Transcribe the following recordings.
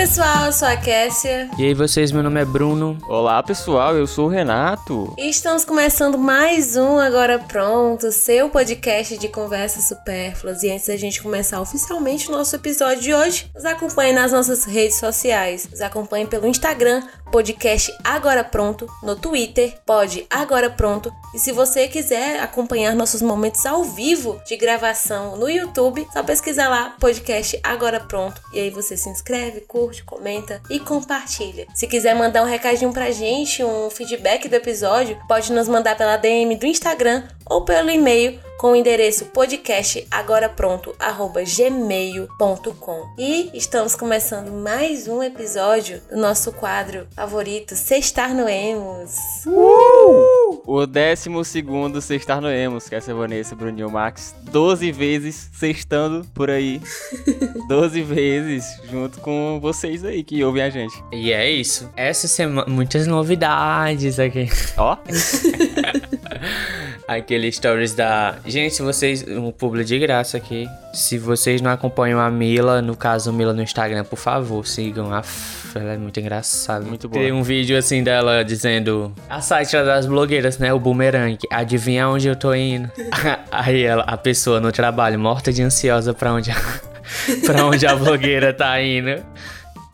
pessoal, eu sou a Kessia. E aí vocês, meu nome é Bruno. Olá pessoal, eu sou o Renato. E estamos começando mais um Agora Pronto, seu podcast de conversas supérfluas. E antes da gente começar oficialmente o nosso episódio de hoje, nos acompanhe nas nossas redes sociais. Nos acompanhe pelo Instagram, podcast Agora Pronto, no Twitter, pode Agora Pronto. E se você quiser acompanhar nossos momentos ao vivo de gravação no YouTube, só pesquisar lá podcast Agora Pronto. E aí você se inscreve, curte, comenta e compartilha. Se quiser mandar um recadinho pra gente, um feedback do episódio, pode nos mandar pela DM do Instagram ou pelo e-mail com o endereço podcast agora pronto gmail.com. E estamos começando mais um episódio do nosso quadro favorito, Sextar no Emos. Uh! O décimo segundo Sextar no Emos, que é essa Vanessa Bruninho Max, 12 vezes sextando por aí. 12 vezes junto com vocês aí que ouvem a gente. E é isso. Essa semana, muitas novidades aqui. Ó. Aquele stories da. Gente, se vocês. Um publi de graça aqui. Se vocês não acompanham a Mila, no caso Mila no Instagram, por favor, sigam. Aff, ela é muito engraçada. Muito boa. Tem um vídeo assim dela dizendo. A site das blogueiras, né? O boomerang. Adivinha onde eu tô indo? Aí ela, a pessoa no trabalho, morta de ansiosa pra onde. pra onde a blogueira tá indo.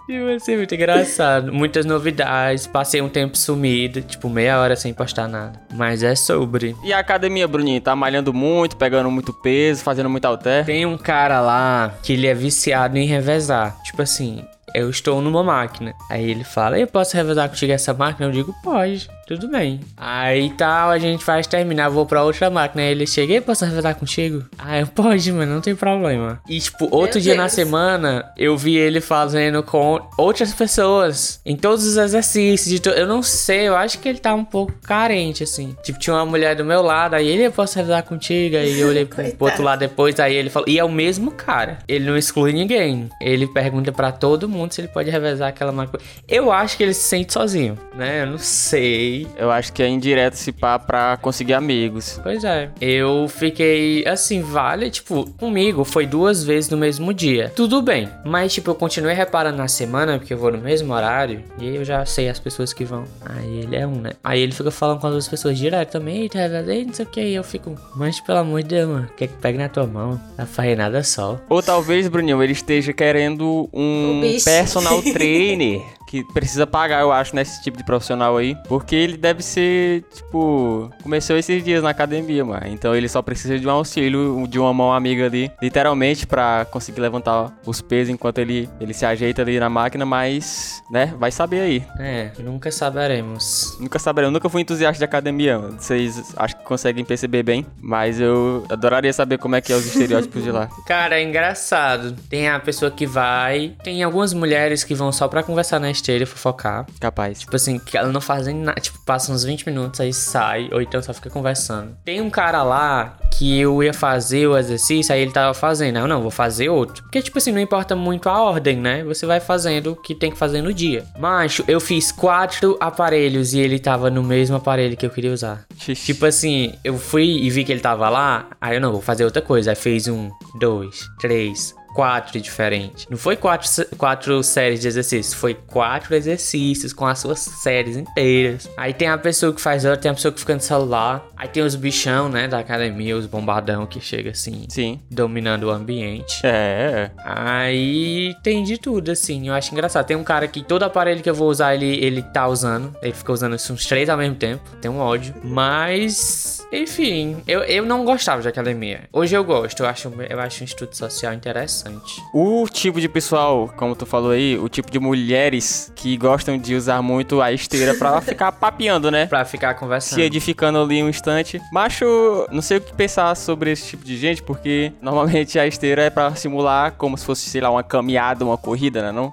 E vai ser muito engraçado. Muitas novidades. Passei um tempo sumido, tipo meia hora sem postar nada. Mas é sobre. E a academia, Bruninho? Tá malhando muito, pegando muito peso, fazendo muito halter? Tem um cara lá que ele é viciado em revezar. Tipo assim, eu estou numa máquina. Aí ele fala, eu posso revezar contigo essa máquina? Eu digo, pode, tudo bem. Aí tal, a gente faz terminar, vou pra outra máquina. Aí ele chega, eu posso revezar contigo? Ah, eu pode, mano, não tem problema. E tipo, outro Meu dia Deus. na semana, eu vi ele fazendo com outras pessoas. Em todos os exercícios. to- Eu não sei, eu acho que ele tá um pouco carente, assim. Tipo, tinha uma mulher do meu lado, aí ele, eu posso revezar contigo? Aí eu olhei pro, pro outro lado depois, aí ele falou, e é o mesmo cara. Ele não exclui ninguém. Ele pergunta pra todo mundo se ele pode revezar aquela máquina. Eu acho que ele se sente sozinho, né? Eu não sei. Eu acho que é indireto se pá pra conseguir amigos. Pois é. Eu fiquei assim, vale, tipo, comigo foi duas vezes no mesmo dia. Tudo bem. Mas, tipo, eu continuei reparando na semana, porque eu vou no mesmo horário. E aí eu já sei as pessoas que vão. Aí ele é um, né? Aí ele fica falando com as outras pessoas direto também. Eita, não sei o que. E eu fico, mas pelo amor de Deus, mano. Quer que pegue na tua mão? Não faz nada só. Ou talvez, Bruninho, ele esteja querendo um Um. Personal trainer que precisa pagar, eu acho, nesse tipo de profissional aí. Porque ele deve ser, tipo, começou esses dias na academia, mano. Então ele só precisa de um auxílio, de uma mão amiga ali, literalmente, pra conseguir levantar os pesos enquanto ele, ele se ajeita ali na máquina, mas, né, vai saber aí. É, nunca saberemos. Nunca saberei, eu nunca fui entusiasta de academia. mano. Vocês acho que conseguem perceber bem, mas eu adoraria saber como é que é os estereótipos de lá. Cara, é engraçado. Tem a pessoa que vai. Tem algumas mulheres que vão só pra conversar na esteira e fofocar. Capaz. Tipo assim, que ela não fazem nada. Tipo, passa uns 20 minutos, aí sai, ou então só fica conversando. Tem um cara lá que eu ia fazer o exercício, aí ele tava fazendo. Aí eu não, vou fazer outro. Porque, tipo assim, não importa muito a ordem, né? Você vai fazendo o que tem que fazer no dia. Macho, eu fiz quatro aparelhos e ele tava no mesmo aparelho que eu queria usar. Xixi. Tipo assim, eu fui e vi que ele tava lá, aí eu não, vou fazer outra coisa. Aí fez um, dois, três, quatro diferentes. Não foi quatro, quatro séries de exercícios, foi quatro exercícios com as suas séries inteiras. Aí tem a pessoa que faz outra, tem a pessoa que fica no celular. Aí tem os bichão, né, da academia, os bombadão que chega assim, Sim. dominando o ambiente. É. Aí tem de tudo, assim. Eu acho engraçado. Tem um cara que todo aparelho que eu vou usar, ele, ele tá usando. Ele fica usando isso uns três ao mesmo tempo. Tem um ódio. Mas, enfim, eu, eu não gostava de academia. Hoje eu gosto. Eu acho, eu acho um estudo social interessante. O tipo de pessoal, como tu falou aí, o tipo de mulheres que gostam de usar muito a esteira pra ficar papeando, né? Pra ficar Se conversando. edificando ali um instante. Macho, não sei o que pensar sobre esse tipo de gente, porque normalmente a esteira é pra simular como se fosse, sei lá, uma caminhada, uma corrida, né? Não?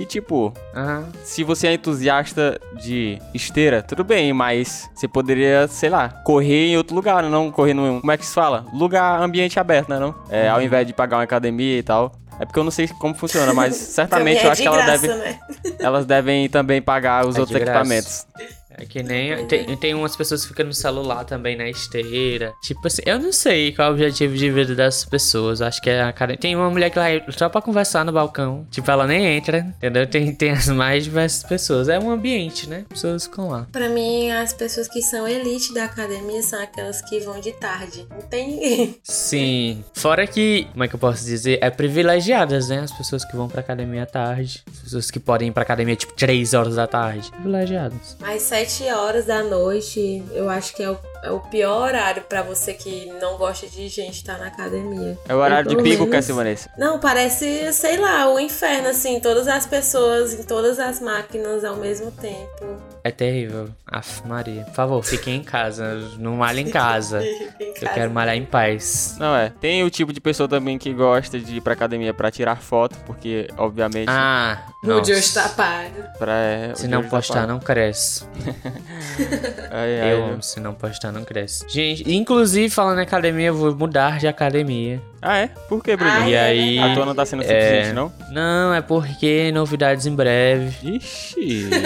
E tipo, Aham. se você é entusiasta de esteira, tudo bem, mas você poderia, sei lá, correr em outro lugar, não correr num, como é que se fala? Lugar, ambiente aberto, né, não? É, ao invés de pagar uma academia e tal. É porque eu não sei como funciona, mas certamente Também eu é acho que ela deve, né? elas devem também pagar os É outros de equipamentos. É que nem. Tem, tem umas pessoas que ficam no celular também na esteira. Tipo assim, eu não sei qual é o objetivo de vida dessas pessoas. Acho que é a cara. Tem uma mulher que vai só pra conversar no balcão. Tipo, ela nem entra, entendeu? Tem, tem as mais diversas pessoas. É um ambiente, né? Pessoas ficam lá. Pra mim, as pessoas que são elite da academia são aquelas que vão de tarde. Não tem ninguém. Sim. Fora que, como é que eu posso dizer? É privilegiadas, né? As pessoas que vão pra academia à tarde. As pessoas que podem ir pra academia, tipo, 3 horas da tarde. Privilegiadas. Mas 7 horas da noite, eu acho que é o, é o pior horário pra você que não gosta de gente estar na academia. É o horário Eu, de pico, menos- Cassia Vanessa. Não, parece, sei lá, o inferno, assim, todas as pessoas em todas as máquinas ao mesmo tempo. É terrível. Aff, Maria. Por favor, fiquem em casa. Não malhem em casa. Em Eu casa. quero malhar em paz. Não é. Tem o tipo de pessoa também que gosta de ir pra academia pra tirar foto, porque, obviamente, Ah, O nossa. Joe está pago. pra. é, Se o não da postar, paz. não cresce. Ai, ai, Eu amo, se não postar, não cresce. Gente, inclusive, falando em academia, eu vou mudar de academia. Ah, é? Por que, Bruno? Ai, E é aí- A tua não tá sendo suficiente, não? Não, é porque novidades em breve. Ixi.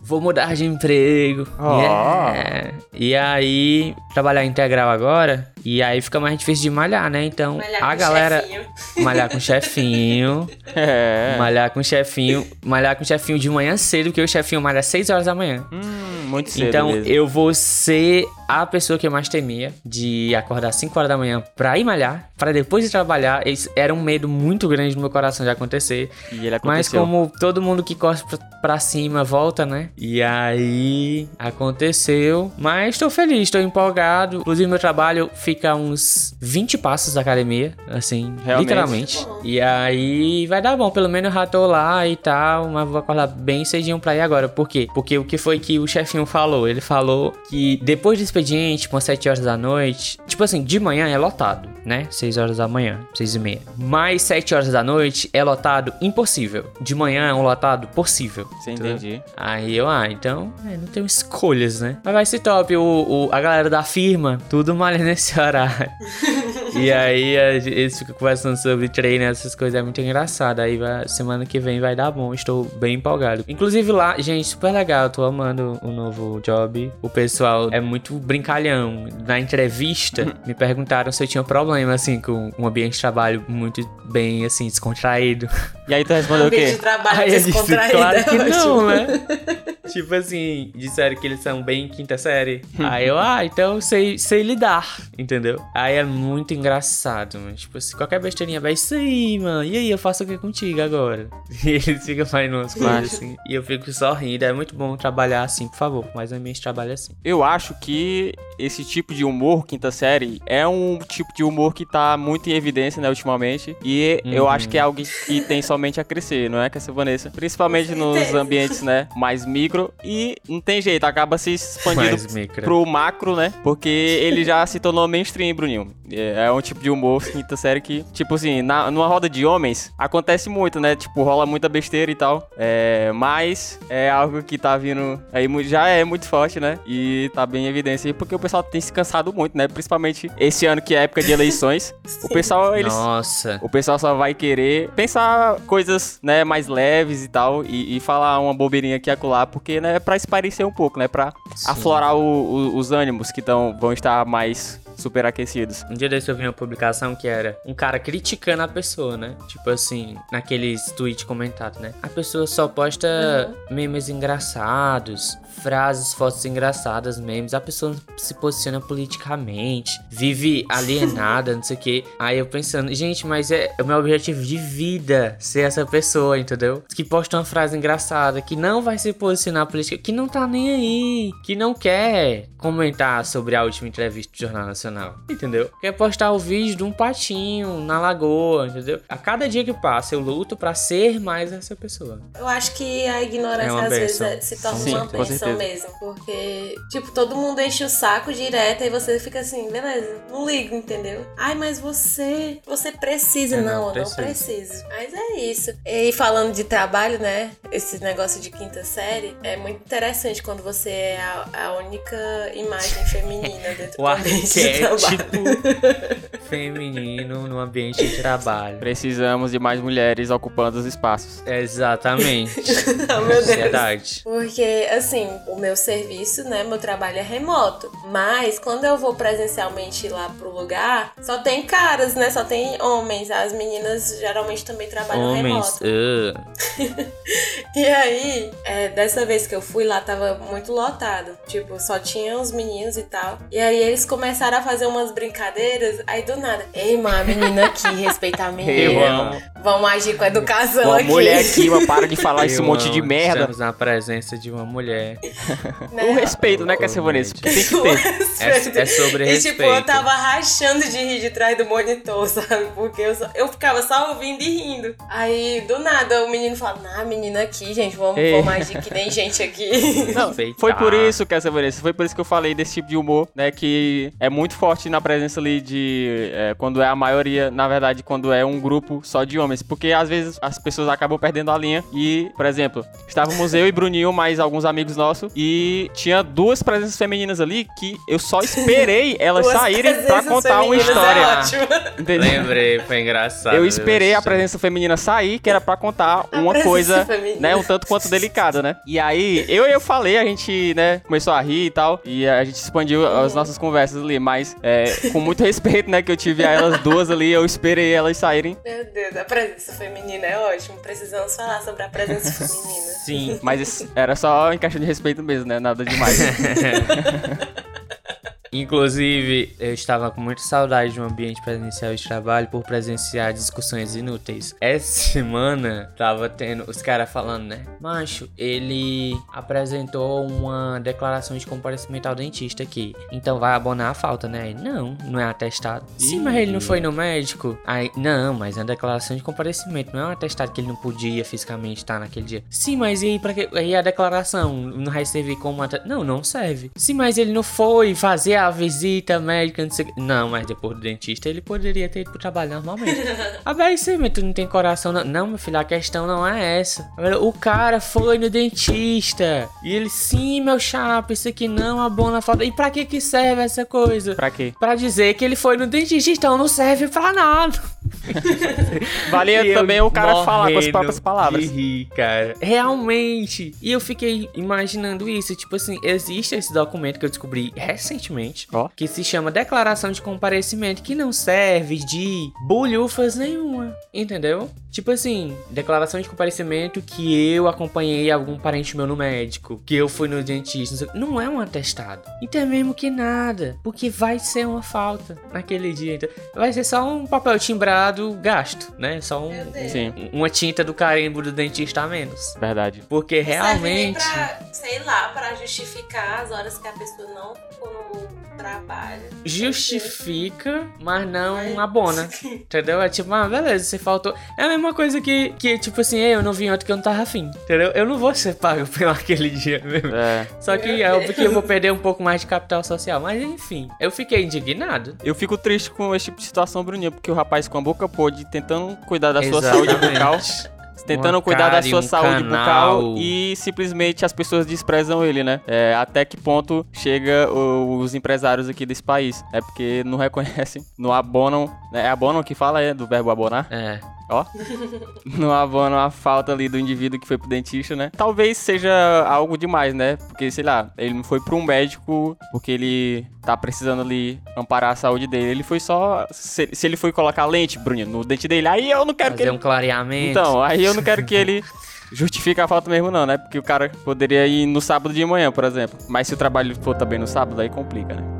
Vou mudar de emprego. Ó. Yeah. E aí, trabalhar integral agora. E aí fica mais difícil de malhar, né? Então, Malhar a com galera. chefinho. Malhar com chefinho. É. Malhar com chefinho. Malhar com chefinho de manhã cedo, porque o chefinho malha às 6 horas da manhã. Hum, muito cedo Então mesmo. eu vou ser a pessoa que eu mais temia de acordar 5 horas da manhã pra ir malhar, pra depois de trabalhar. Isso era um medo muito grande no meu coração de acontecer. E ele Mas aconteceu. como todo mundo que corre pra cima volta, né? E aí aconteceu. Mas tô feliz, tô empolgado. Inclusive, meu trabalho fica a uns 20 passos da academia, assim, Realmente. literalmente. E aí vai dar bom, pelo menos eu já tô lá e tal, mas vou acordar bem cedinho pra ir agora. Por quê? Porque o que foi que o chefinho falou? Ele falou que depois do expediente, tipo, às 7 horas da noite, tipo assim, de manhã é lotado, né? 6 horas da manhã, 6 e meia. Mas 7 horas da noite é lotado impossível. De manhã é um lotado possível. Você entendeu? entendi. Aí eu, ah, então, é, não tenho escolhas, né? Mas vai ser top. O, o- a galera da firma, tudo malha nesse horário. E aí eles ficam conversando sobre treino, essas coisas, é muito engraçado. Aí vai- semana que vem vai dar bom, estou bem empolgado. Inclusive lá, gente, super legal, tô amando o novo job. O pessoal é muito brincalhão. Na entrevista, me perguntaram se eu tinha problema, assim, com um ambiente de trabalho muito bem, assim, descontraído. E aí tu respondeu o Ambiente de quê? trabalho Aí eu disse, descontraído. claro que é ótimo. não, né? tipo assim, disseram que eles são bem quinta série. Aí eu, ah, então eu sei, sei lidar, entendeu? Aí é muito engraçado, mano. Tipo assim, qualquer besteirinha vai, isso aí, mano. E aí, eu faço o que contigo agora? E eles ficam fazendo umas coisas assim. E eu fico sorrindo. É muito bom trabalhar assim, por favor. Mas a minha trabalho assim. Eu acho que esse tipo de humor, quinta série, é um tipo de humor que tá muito em evidência, né, ultimamente. E eu Uhum. acho que é algo que tem somente a crescer, não é, Cassia Vanessa? Principalmente nos ambientes, né, mais micro. E não tem jeito, acaba se expandindo Mais micro. pro macro, né? Porque ele já se tornou mainstream, Bruninho. É é um tipo de humor, quinta série, que, tipo assim, na, numa roda de homens, acontece muito, né? Tipo, rola muita besteira e tal. É, mas é algo que tá vindo aí, já é muito forte, né? E tá bem em evidência aí, porque o pessoal tem se cansado muito, né? Principalmente esse ano que é época de eleições. o pessoal, eles. Nossa. O pessoal só vai querer pensar coisas, né, mais leves e tal, e, e falar uma bobeirinha aqui e acolá, porque, né, pra esparecer um pouco, né, pra Sim. aflorar o- o- os ânimos que tão, vão estar mais superaquecidos. Um dia desse eu vi uma publicação que era um cara criticando a pessoa, né? Tipo assim, naqueles tweets comentados, né? A pessoa só posta memes engraçados, frases, fotos engraçadas, memes. A pessoa se posiciona politicamente, vive alienada, não sei o quê. Aí eu pensando, gente, mas é o meu objetivo de vida ser essa pessoa, entendeu? Que posta uma frase engraçada, que não vai se posicionar política, que não tá nem aí, que não quer comentar sobre a última entrevista do Jornal Nacional, entendeu? Quer postar o vídeo de um patinho na lagoa, entendeu? A cada dia que passa eu luto pra ser mais essa pessoa. Eu acho que a ignorância É às vezes benção. é- se torna Sim, uma benção mesmo. Porque, tipo, todo mundo enche o saco direto e você fica assim, beleza, não ligo, entendeu? Ai, mas você. Você precisa. Eu não, não eu não preciso. preciso. Mas é isso. E falando de trabalho, né? Esse negócio de quinta série é muito interessante quando você é a, a única imagem feminina dentro O do ambiente de arquétipo trabalho. Feminino no no ambiente de trabalho. Precisamos de mais mulheres ocupando os espaços. Exatamente. Oh, meu Deus. Verdade. Porque, assim, o meu serviço, né, meu trabalho é remoto. Mas quando eu vou presencialmente lá pro lugar, só tem caras, né? Só tem homens. As meninas geralmente também trabalham Homens. remoto. uh, E aí, é, dessa vez que eu fui lá, tava muito lotado. Tipo, só tinha os meninos e tal. E aí eles começaram a fazer umas brincadeiras. Aí do nada, ei, uma menina aqui, respeitar a Eu menina. amo. Vamos agir com educação Uma aqui. mulher aqui, mano, para de falar esse eu monte de amo. merda. Estamos na presença de uma mulher. né? O respeito, né, Cassia Vanessa? Porque tem que ter. respeito. É- é sobre E tipo, respeito. eu tava rachando de rir de trás do monitor, sabe? Porque eu, só- eu ficava só ouvindo e rindo. Aí, do nada, o menino fala, ah, menina aqui, gente, vamos, Ei. vamos agir que nem gente aqui. Não, foi por isso, Cassia Vanessa, foi por isso que eu falei desse tipo de humor, né, que é muito forte na presença ali de, é, quando é a maioria, na verdade, quando é um grupo só de homens, porque às vezes as pessoas acabam perdendo a linha e, por exemplo, estávamos eu e Bruninho, mais alguns amigos nossos, e tinha duas presenças femininas ali que eu só esperei elas Duas saírem pra contar uma femininas história. É? Lembrei, foi engraçado. Eu esperei a presença feminina sair, que era pra contar A uma coisa, feminina. né, um tanto quanto delicada, né? E aí, eu eu falei, a gente, né, começou a rir e tal, e a gente expandiu as nossas conversas ali, mas é, com muito respeito, né, que eu tive a elas duas ali, eu esperei elas saírem. Meu Deus, a presença feminina é ótimo. Precisamos falar sobre a presença feminina. Sim. Mas era só em questão de respeito mesmo, né? Nada demais. Inclusive, eu estava com muita saudade de um ambiente presencial de trabalho por presenciar discussões inúteis. Essa semana tava tendo os caras falando, né? Macho, ele apresentou uma declaração de comparecimento ao dentista aqui. Então vai abonar a falta, né? Aí, não, não é atestado. Sim, mas ele não foi no médico. Aí, não, mas é uma declaração de comparecimento, não é um atestado que ele não podia fisicamente estar naquele dia. Sim, mas e aí, pra que? Aí a declaração não vai servir como atestado? Não, não serve. Sim, mas ele não foi fazer a visita médica, não sei o que. Não, mas depois do dentista ele poderia ter ido pro trabalho normalmente. ah, bem, sim, mas tu não tem coração, não. Não, meu filho, a questão não é essa. O cara foi no dentista. E ele, sim, meu chapa, isso aqui não abona a falta. E pra que que serve essa coisa? pra quê? Pra dizer que ele foi no dentista, então não serve pra nada. Valia também o cara falar com as próprias palavras. De rir, cara. Realmente. E eu fiquei imaginando isso. Tipo assim, existe esse documento que eu descobri recentemente. Ó. Que se chama Declaração de Comparecimento. Que não serve de bolhufas nenhuma. Entendeu? Tipo assim, declaração de comparecimento que eu acompanhei algum parente meu no médico. Que eu fui no dentista. Não é um atestado. Então é mesmo que nada. Porque vai ser uma falta naquele dia. Então, vai ser só um papel timbrado gasto, né? Só um. Sim, uma tinta do carimbo do dentista a menos. verdade. Porque realmente. pra, sei lá, pra justificar as horas que a pessoa não ficou no trabalho. Justifica, mas não abona. Entendeu? É tipo, ah, beleza, você faltou. É a mesma coisa que, que tipo assim, "Ei, eu não vim ontem que eu não tava afim. Entendeu? Eu não vou ser pago pelo aquele dia mesmo. É. Só que é porque eu vou perder um pouco mais de capital social. Mas enfim, eu fiquei indignado. Eu fico triste com esse tipo de situação, Bruninho, porque o rapaz com a boca podre tentando cuidar da sua saúde bucal, Exatamente. tentando cuidar da sua um saúde canal. bucal e simplesmente as pessoas desprezam ele, né? É, até que ponto chega os empresários aqui desse país? É porque não reconhecem, não abonam, né? é abonam que fala, é, do verbo abonar? É. Ó. não abonam a falta ali do indivíduo que foi pro dentista, né? Talvez seja algo demais, né? Porque, sei lá, ele não foi pra um médico porque ele tá precisando ali amparar a saúde dele. Ele foi só. Se, se ele foi colocar lente, Bruninho, no dente dele, aí eu não quero que Fazer ele. um clareamento. Então, aí eu não quero que ele. Justifique a falta mesmo, não, né? Porque o cara poderia ir no sábado de manhã, por exemplo. Mas se o trabalho for também no sábado, aí complica, né?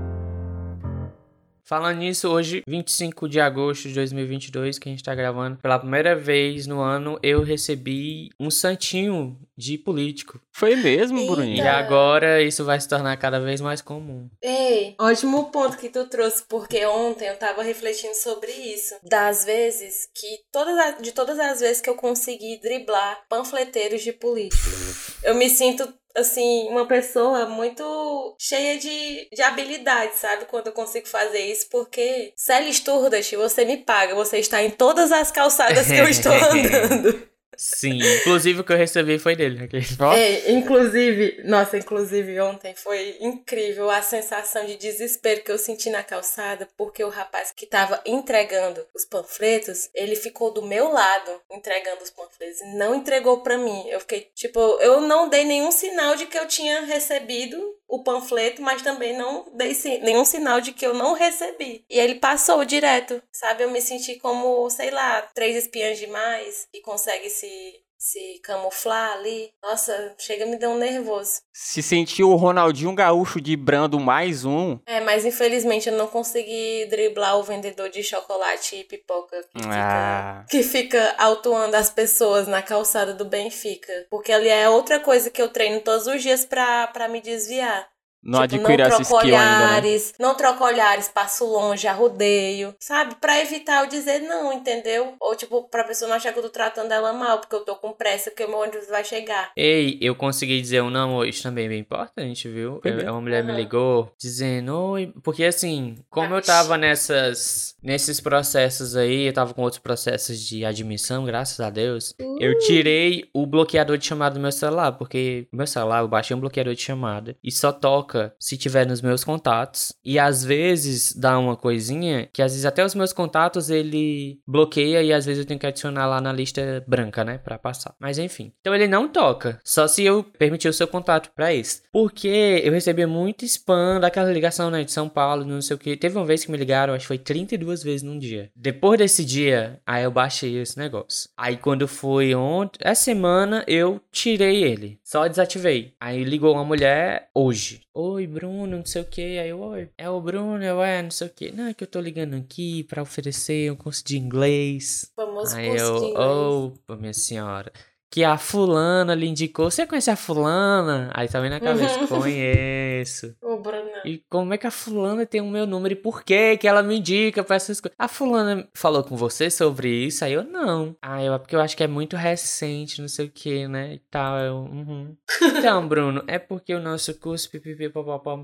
Falando nisso, hoje, 25 de agosto de 2022, que a gente tá gravando, pela primeira vez no ano, eu recebi um santinho de político. Foi mesmo, Eita. Bruninho? E agora isso vai se tornar cada vez mais comum. Ei, ótimo ponto que tu trouxe, porque ontem eu tava refletindo sobre isso. Das vezes que, todas as- de todas as vezes que eu consegui driblar panfleteiros de políticos. Eu me sinto, assim, uma pessoa muito cheia de, de habilidade, sabe? Quando eu consigo fazer isso, porque, Sally Sturdas, você me paga, você está em todas as calçadas que eu estou andando. Sim, inclusive o que eu recebi foi dele. aquele- É, inclusive, nossa, inclusive ontem foi incrível a sensação de desespero que eu senti na calçada, porque o rapaz que tava entregando os panfletos, ele ficou do meu lado entregando os panfletos e não entregou pra mim. Eu fiquei, tipo, eu não dei nenhum sinal de que eu tinha recebido o panfleto, mas também não dei nenhum sinal de que eu não recebi. E ele passou direto, sabe? Eu me senti como, sei lá, três espiãs demais que consegue se se camuflar ali. Nossa, chega me deu um nervoso. Se sentiu o Ronaldinho Gaúcho de Brando mais um. É, mas infelizmente eu não consegui driblar o vendedor de chocolate e pipoca que fica, Ah. que fica autuando as pessoas na calçada do Benfica. Porque ali é outra coisa que eu treino todos os dias pra, pra me desviar. Não Tipo, adquiriu essa troco skill ainda, né? olhares, não troco olhares, passo longe, arrodeio, sabe? Pra evitar eu dizer não, entendeu? Ou tipo, pra pessoa não achar que eu tô tratando ela mal, porque eu tô com pressa, que o meu ônibus vai chegar. Ei, eu consegui dizer um não hoje também bem importante, viu? Foi Eu- uma mulher me Aham. ligou dizendo, oi, porque assim, como eu Ah, tava nessas, nesses processos aí, eu tava com outros processos de admissão, graças a Deus, eu tirei o bloqueador de chamada do meu celular, porque meu celular, eu baixei um bloqueador de chamada e só toca se tiver nos meus contatos. E às vezes dá uma coisinha que às vezes até os meus contatos ele bloqueia e às vezes eu tenho que adicionar lá na lista branca, né, Pra passar. Mas enfim. Então ele não toca, só se eu permitir o seu contato pra esse. Porque eu recebia muito spam daquela ligação, né, de São Paulo, não sei o que. Teve uma vez que me ligaram, acho que foi 32 vezes num dia. Depois desse dia, aí eu baixei esse negócio. Aí quando foi ontem, essa semana eu tirei ele, só desativei. Aí ligou uma mulher hoje. Oi, Bruno, não sei o que. Aí eu, oi, é o Bruno, eu é, não sei o que. Não, é que eu tô ligando aqui pra oferecer um curso de inglês. Famoso Aí curso eu, de inglês. oh, minha senhora. Que a fulana lhe indicou. Você conhece a fulana? Aí tá vendo na cabeça, conheço. Ô, Bruno. E como é que a fulana tem o meu número e por que que ela me indica pra essas coisas? A fulana falou com você sobre isso? Aí eu, não. Ah, eu, é porque eu acho que é muito recente, não sei o que, né? E tal, eu, uhum. Então, Bruno, é porque o nosso curso... pipipi, papapá.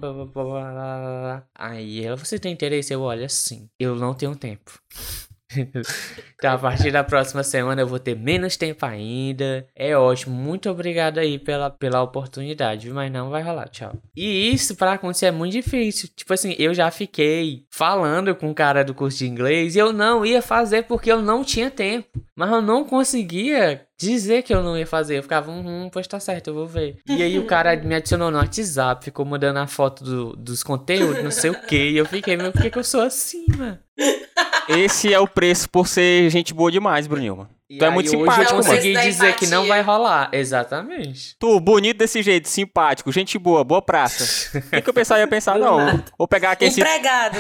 Aí ela, você tem interesse? Eu, olha, sim. Eu não tenho tempo. Então, a partir da próxima semana eu vou ter menos tempo ainda. É ótimo. Muito obrigado aí pela, pela oportunidade, mas não vai rolar. Tchau. E isso pra acontecer é muito difícil. Tipo assim, eu já fiquei falando com o cara do curso de inglês e eu não ia fazer porque eu não tinha tempo. Mas eu não conseguia dizer que eu não ia fazer. Eu ficava, hum, pois tá certo, eu vou ver. E aí o cara me adicionou no WhatsApp, ficou mandando a foto do- dos conteúdos, não sei o que. E eu fiquei, meu, por que, que eu sou assim, mano? Esse é o preço por ser gente boa demais, Bruninho. mano. E Tu é muito hoje simpático, eu mano. consegui dizer que não vai rolar. Exatamente. Tu, bonito desse jeito, simpático, gente boa, boa praça. O que, que o pessoal ia pensar? Não, nada. vou pegar aqui esse. Empregado.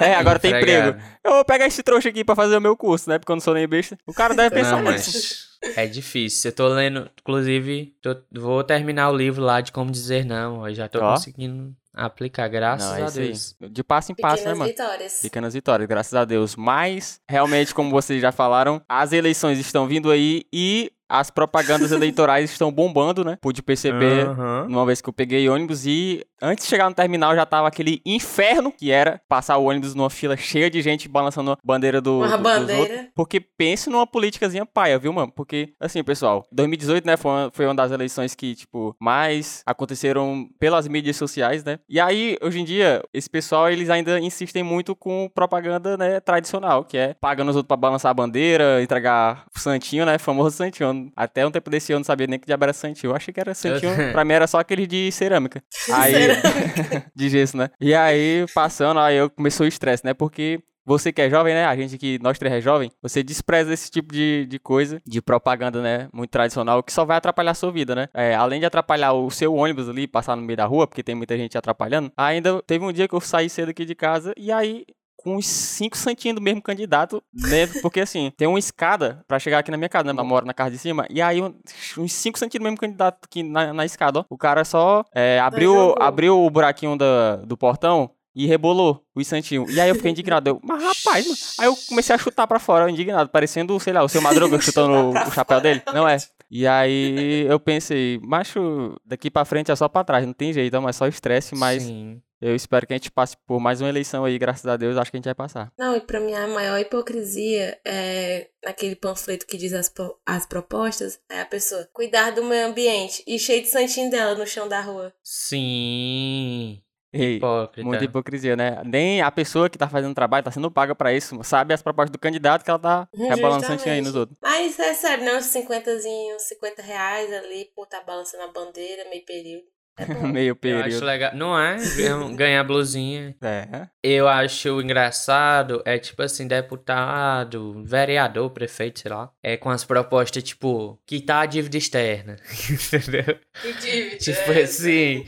É, agora tem Empregado. emprego. Eu vou pegar esse trouxa aqui pra fazer o meu curso, né? Porque eu não sou nem besta. O cara deve pensar Não, nisso. mas é difícil. Eu tô lendo, inclusive, tô- vou terminar o livro lá de como dizer não. Eu já tô Ó. conseguindo aplicar, graças Não, é a isso aí. Deus. De passo em passo, né, Pequenas mano? vitórias. Pequenas vitórias, graças a Deus. Mas, realmente, como vocês já falaram, as eleições estão vindo aí e as propagandas eleitorais estão bombando, né? Pude perceber Aham. uma vez que eu peguei ônibus e antes de chegar no terminal já tava aquele inferno que era passar o ônibus numa fila cheia de gente balançando a bandeira do, Uma do- bandeira. Porque pense numa políticazinha paia, viu, mano? Porque, assim, pessoal, 2018, né, foi uma, foi uma das eleições que, tipo, mais aconteceram pelas mídias sociais, né? E aí, hoje em dia, esse pessoal, eles ainda insistem muito com propaganda, né, tradicional, que é pagando os outros pra balançar a bandeira, entregar o santinho, né, famoso santinho. Até um tempo desse ano eu não sabia nem que diabo era santinho. Eu achei que era santinho, pra mim era só aquele de cerâmica. Aí, de gesso, né? E aí, passando, aí eu começou o estresse, né? Porque você que é jovem, né? A gente que, nós três é jovem, você despreza esse tipo de, de coisa, de propaganda, né? Muito tradicional, que só vai atrapalhar a sua vida, né? É, além de atrapalhar o seu ônibus ali, passar no meio da rua, porque tem muita gente atrapalhando, ainda teve um dia que eu saí cedo aqui de casa e aí com uns 5 centinhos do mesmo candidato, né? Porque assim, tem uma escada pra chegar aqui na minha casa, né? Eu moro na casa de cima, e aí uns 5 centímetros do mesmo candidato aqui na, na escada, ó. O cara só é, abriu, abriu o buraquinho da, do portão e rebolou os santinhos. E aí eu fiquei indignado. Eu, mas rapaz, mano. Aí eu comecei a chutar pra fora, indignado, parecendo, sei lá, o seu Madruga chutando o, o chapéu dele. Não é? E aí eu pensei, macho, daqui pra frente é só pra trás, não tem jeito, é só estresse, mas Sim. Eu espero que a gente passe por mais uma eleição aí, graças a Deus, acho que a gente vai passar. Não, e pra mim a maior hipocrisia é naquele panfleto que diz as, as propostas, é a pessoa cuidar do meio ambiente e cheio de santinho dela no chão da rua. Sim. Ei, Hipócrita. muita hipocrisia, né? Nem a pessoa que tá fazendo o trabalho tá sendo paga pra isso, sabe as propostas do candidato que ela tá rebalando santinho aí nos outros. Mas recebe, né? Uns 50, 50 reais ali por tá balançando a bandeira, meio período. É. Meio Eu acho período. legal. Não é? Ganhar- Ganhar blusinha. É. Eu acho engraçado, é tipo assim, deputado, vereador, prefeito, sei lá. É com as propostas, tipo, quitar a dívida externa. Entendeu? Que dívida. Tipo é assim.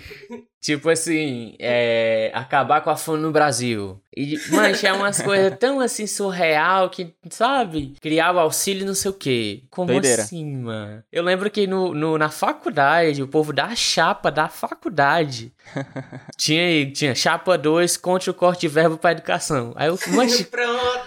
Tipo assim, é, acabar com a fome no Brasil. E, mancha, é umas coisas tão assim surreal que, sabe? Criar o auxílio não sei o quê. Como Doideira. assim, mano? Eu lembro que no, no- na faculdade, o povo da chapa da faculdade tinha, tinha chapa 2 contra o corte de verbo pra educação. Aí eu, mancha, Pronto,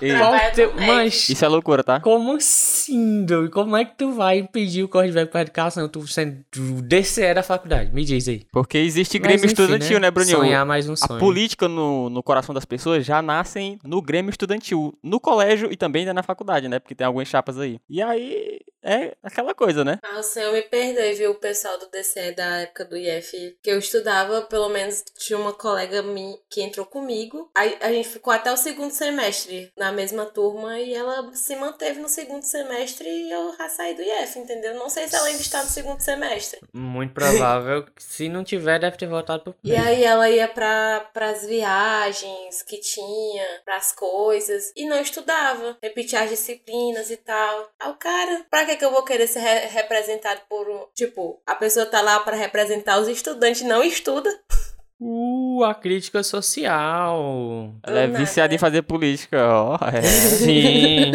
teu, Isso é loucura, tá? como assim, doido? Como é que tu vai impedir o corte de verbo pra educação? Tu sendo DCE da faculdade, me diz aí. Porque existe Mas, Enfim, estudantil, né, Bruninho? Sonhar mais um A sonho. política no, no coração das pessoas já nascem no Grêmio Estudantil, no colégio e também na faculdade, né? Porque tem algumas chapas aí. E aí é aquela coisa, né? Ah, o senhor me perdoe, viu, o pessoal do DCE da época do IF, que eu estudava, pelo menos tinha uma colega minha que entrou comigo. Aí a gente ficou até o segundo semestre na mesma turma e ela se manteve no segundo semestre e eu já saí do IF, entendeu? Não sei se ela ainda está no segundo semestre. Muito provável que se não tiver, deve ter voltado pro E aí ela ia para as viagens que tinha, pras coisas, e não estudava, repetia as disciplinas e tal. Aí o cara, pra que que eu vou querer ser re- representado por um, tipo, a pessoa tá lá pra representar os estudantes, não estuda. Uh, a crítica social. Ela é nada, viciada em fazer política, ó. É. Sim.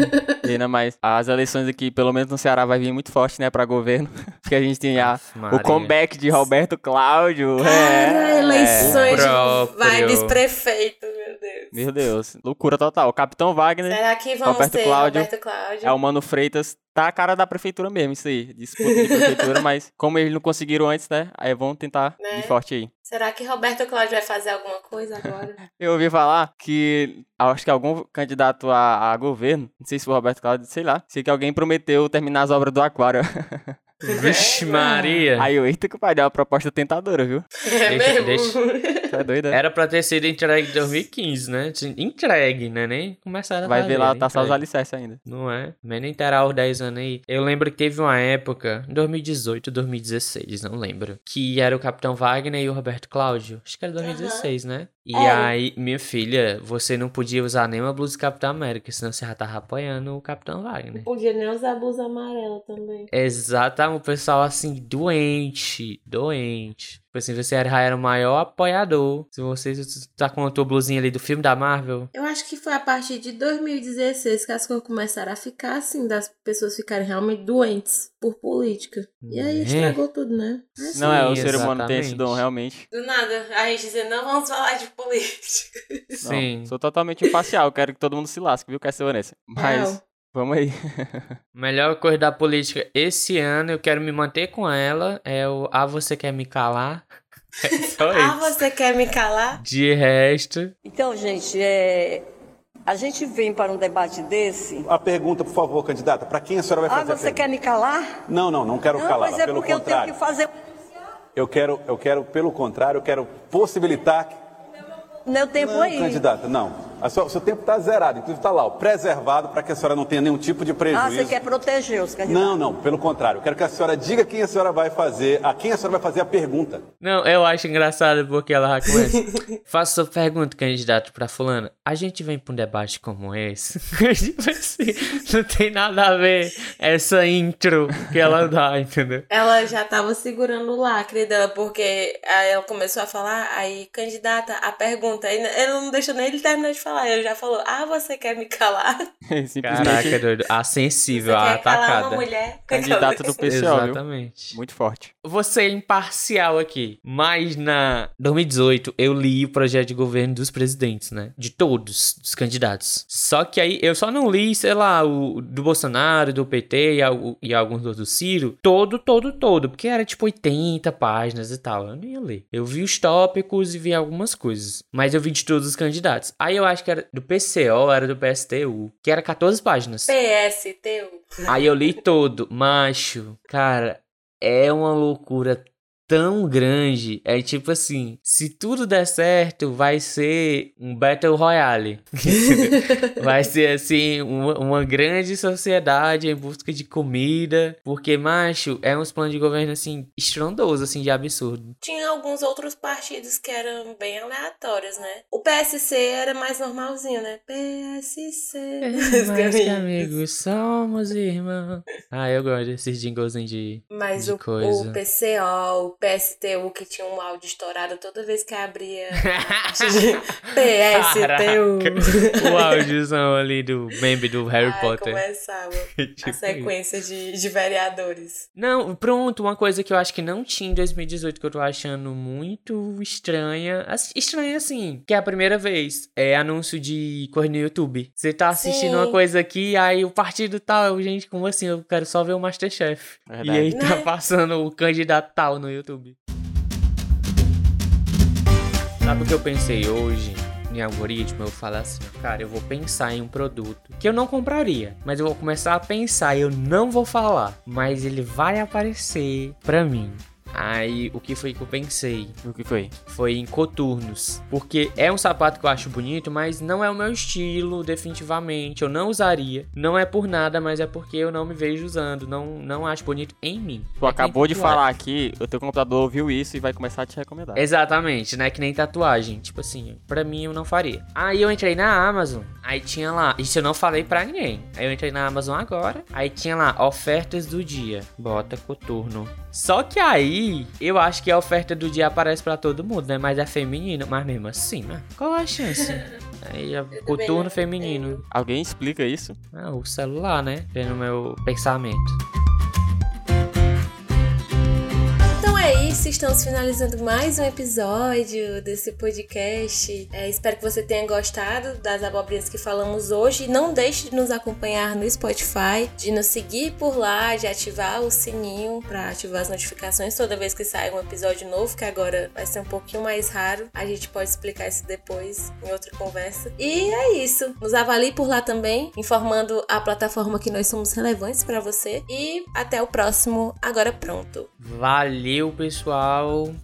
Ainda mais. As eleições aqui, pelo menos no Ceará, vai vir muito forte, né, pra governo. Porque a gente tem a, o comeback de Roberto Cláudio. Cara, é. eleições O próprio. de vibes prefeito, meu Deus. Loucura total. O Capitão Wagner Será que vamos Roberto ter Cláudio. Roberto Cláudio? é o Mano Freitas. Tá a cara da prefeitura mesmo, isso aí. Disputa de prefeitura, mas como eles não conseguiram antes, né? Aí vão tentar Né? de forte aí. Será que Roberto Cláudio vai fazer alguma coisa agora? Eu ouvi falar que acho que algum candidato a, a governo, não sei se foi o Roberto Cláudio, sei lá, sei que alguém prometeu terminar as obras do aquário. Vixe, Maria. Aí eu, eita que pai, é uma proposta tentadora, viu? é Deixa- mesmo? deixa. É doido, é? Era pra ter sido entregue em 2015, né? Entregue, né? Nem começaram a Vai fazer, ver lá, tá só os entregue. alicerces ainda. Não é? Mas nem terá os 10 anos aí. Eu lembro que teve uma época, em 2018, 2016, não lembro. Que era o Capitão Wagner e o Roberto Cláudio. Acho que era 2016, né? E Era. aí, minha filha, você não podia usar nenhuma blusa do Capitão América, senão você já tava apoiando o Capitão Wagner. Podia nem usar blusa amarela também. Exatamente, o pessoal assim, doente, doente. Tipo assim, você era- o maior apoiador. Se você tá com a tua blusinha ali do filme da Marvel, Eu acho que foi a partir de 2016 que as coisas começaram a ficar assim, das pessoas ficarem realmente doentes por política. E aí É. estragou tudo, né? Mas Não, é, Sim, o ser humano tem esse dom, realmente. Do nada, a gente dizendo, não vamos falar de política. sim. Não, sou totalmente imparcial, quero que todo mundo se lasque, viu, Cassio Vanessa? Mas, Não. Vamos aí. Melhor coisa da política esse ano, eu quero me manter com ela, é o Ah, você quer me calar? É só Ah, isso. você quer me calar? De resto, Então, gente, é, a gente vem para um debate desse. A pergunta, por favor, candidata, para quem a senhora vai Ah, fazer a você quer me calar? Não, não, não quero Não, calar, mas é pelo porque eu tenho contrário. que fazer. Eu quero, eu quero, pelo contrário, eu quero possibilitar. Meu tempo Não, aí. candidata, não. A sua- O seu tempo está zerado, inclusive está lá, ó, preservado para que a senhora não tenha nenhum tipo de prejuízo. Ah, você quer proteger os candidatos? Não, não, pelo contrário. Eu quero que a senhora diga quem a senhora vai fazer, a quem a senhora vai fazer a pergunta. não, eu acho engraçado porque ela começa. Faça sua pergunta, candidato, pra fulana. A gente vem pra um debate como esse. tipo assim, não tem nada a ver essa intro que ela dá, entendeu? Ela já tava segurando o lacre dela, porque aí ela começou a falar, aí, candidata, a pergunta. Aí ela não deixou nem ele terminar de falar. Ele já falou, ah, você quer me calar? Simplesmente Caraca, doido. A sensível, a Você quer calar uma atacada. mulher? candidato do PCO, viu? Exatamente. Muito forte. Você é imparcial aqui, mas na 2018 eu li o projeto de governo dos presidentes, né? De todos os candidatos. Só que aí eu só não li, sei lá, o do Bolsonaro, do PT e, e alguns outros do Ciro, todo, todo, todo, porque era tipo 80 páginas e tal. Eu não ia ler. Eu vi os tópicos e vi algumas coisas, mas eu vi de todos os candidatos. Aí eu acho que era do PCO, era do PSTU, que era 14 páginas. PSTU. Aí eu li todo, macho, cara, é uma loucura tão grande. É tipo assim, se tudo der certo, vai ser um Battle Royale. vai ser assim, uma, uma grande sociedade em busca de comida. Porque, macho, é uns planos de governo assim, estrondoso, assim, de absurdo. Tinha alguns outros partidos que eram bem aleatórios, né? O PSC era mais normalzinho, né? PSC. Mais que amigos, somos irmãos. Ah, eu gosto desses jinglezinhos de. Mas de o, coisa. o PCO, o PSTU, que tinha um áudio estourado toda vez que abria PSTU. o áudiozão ali do meme do Harry Ai, Potter. começava Tipo a sequência de, de vereadores. Não, pronto, uma coisa que eu acho que não tinha em 2018 que eu tô achando muito estranha. Estranha assim, que é a primeira vez. É anúncio de coisa no YouTube. Você tá assistindo Sim. uma coisa aqui, aí o partido tal, gente, como assim? Eu quero só ver o Masterchef. E Verdade. aí tá Né? passando o candidato tal no YouTube. Sabe o que eu pensei hoje? Em algoritmo, eu falo assim, cara, eu vou pensar em um produto que eu não compraria, mas eu vou começar a pensar, eu não vou falar, mas ele vai aparecer pra mim. Aí, o que foi que eu pensei? O que foi? Foi em coturnos. Porque é um sapato que eu acho bonito, mas não é o meu estilo, definitivamente. Eu não usaria. Não é por nada, mas é porque eu não me vejo usando. Não, não acho bonito em mim. Tu É acabou de falar aqui, o teu computador ouviu isso e vai começar a te recomendar. Exatamente, né? Que nem tatuagem. Tipo assim, pra mim eu não faria. Aí eu entrei na Amazon, aí tinha lá. Isso eu não falei pra ninguém. Aí eu entrei na Amazon agora, aí tinha lá ofertas do dia. Bota coturno. Só que aí eu acho que a oferta do dia aparece pra todo mundo, né? Mas é feminino. Mas mesmo assim, né? Qual a chance? Aí é coturno feminino. Alguém explica isso? Ah, o celular, né? Vendo meu pensamento. Isso, estamos finalizando mais um episódio desse podcast. É, espero que você tenha gostado das abobrinhas que falamos hoje. Não deixe de nos acompanhar no Spotify, de nos seguir por lá, de ativar o sininho para ativar as notificações toda vez que sai um episódio novo, que agora vai ser um pouquinho mais raro. A gente pode explicar isso depois em outra conversa. E é isso. Nos avalie por lá também, informando a plataforma que nós somos relevantes para você. E até o próximo. Agora pronto. Valeu, pessoal.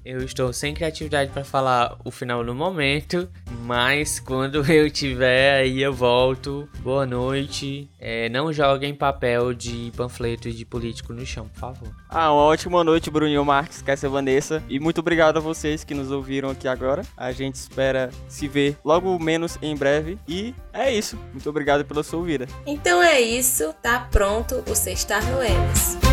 Eu estou sem criatividade para falar o final no momento, mas quando eu tiver aí eu volto. Boa noite. É, não joguem papel de panfleto de político no chão, por favor. Ah, uma ótima noite, Bruninho Marques, Cassia Vanessa. E muito obrigado a vocês que nos ouviram aqui agora. A gente espera se ver logo menos em breve. E é isso. Muito obrigado pela sua ouvida. Então é isso, tá pronto o Sextar no.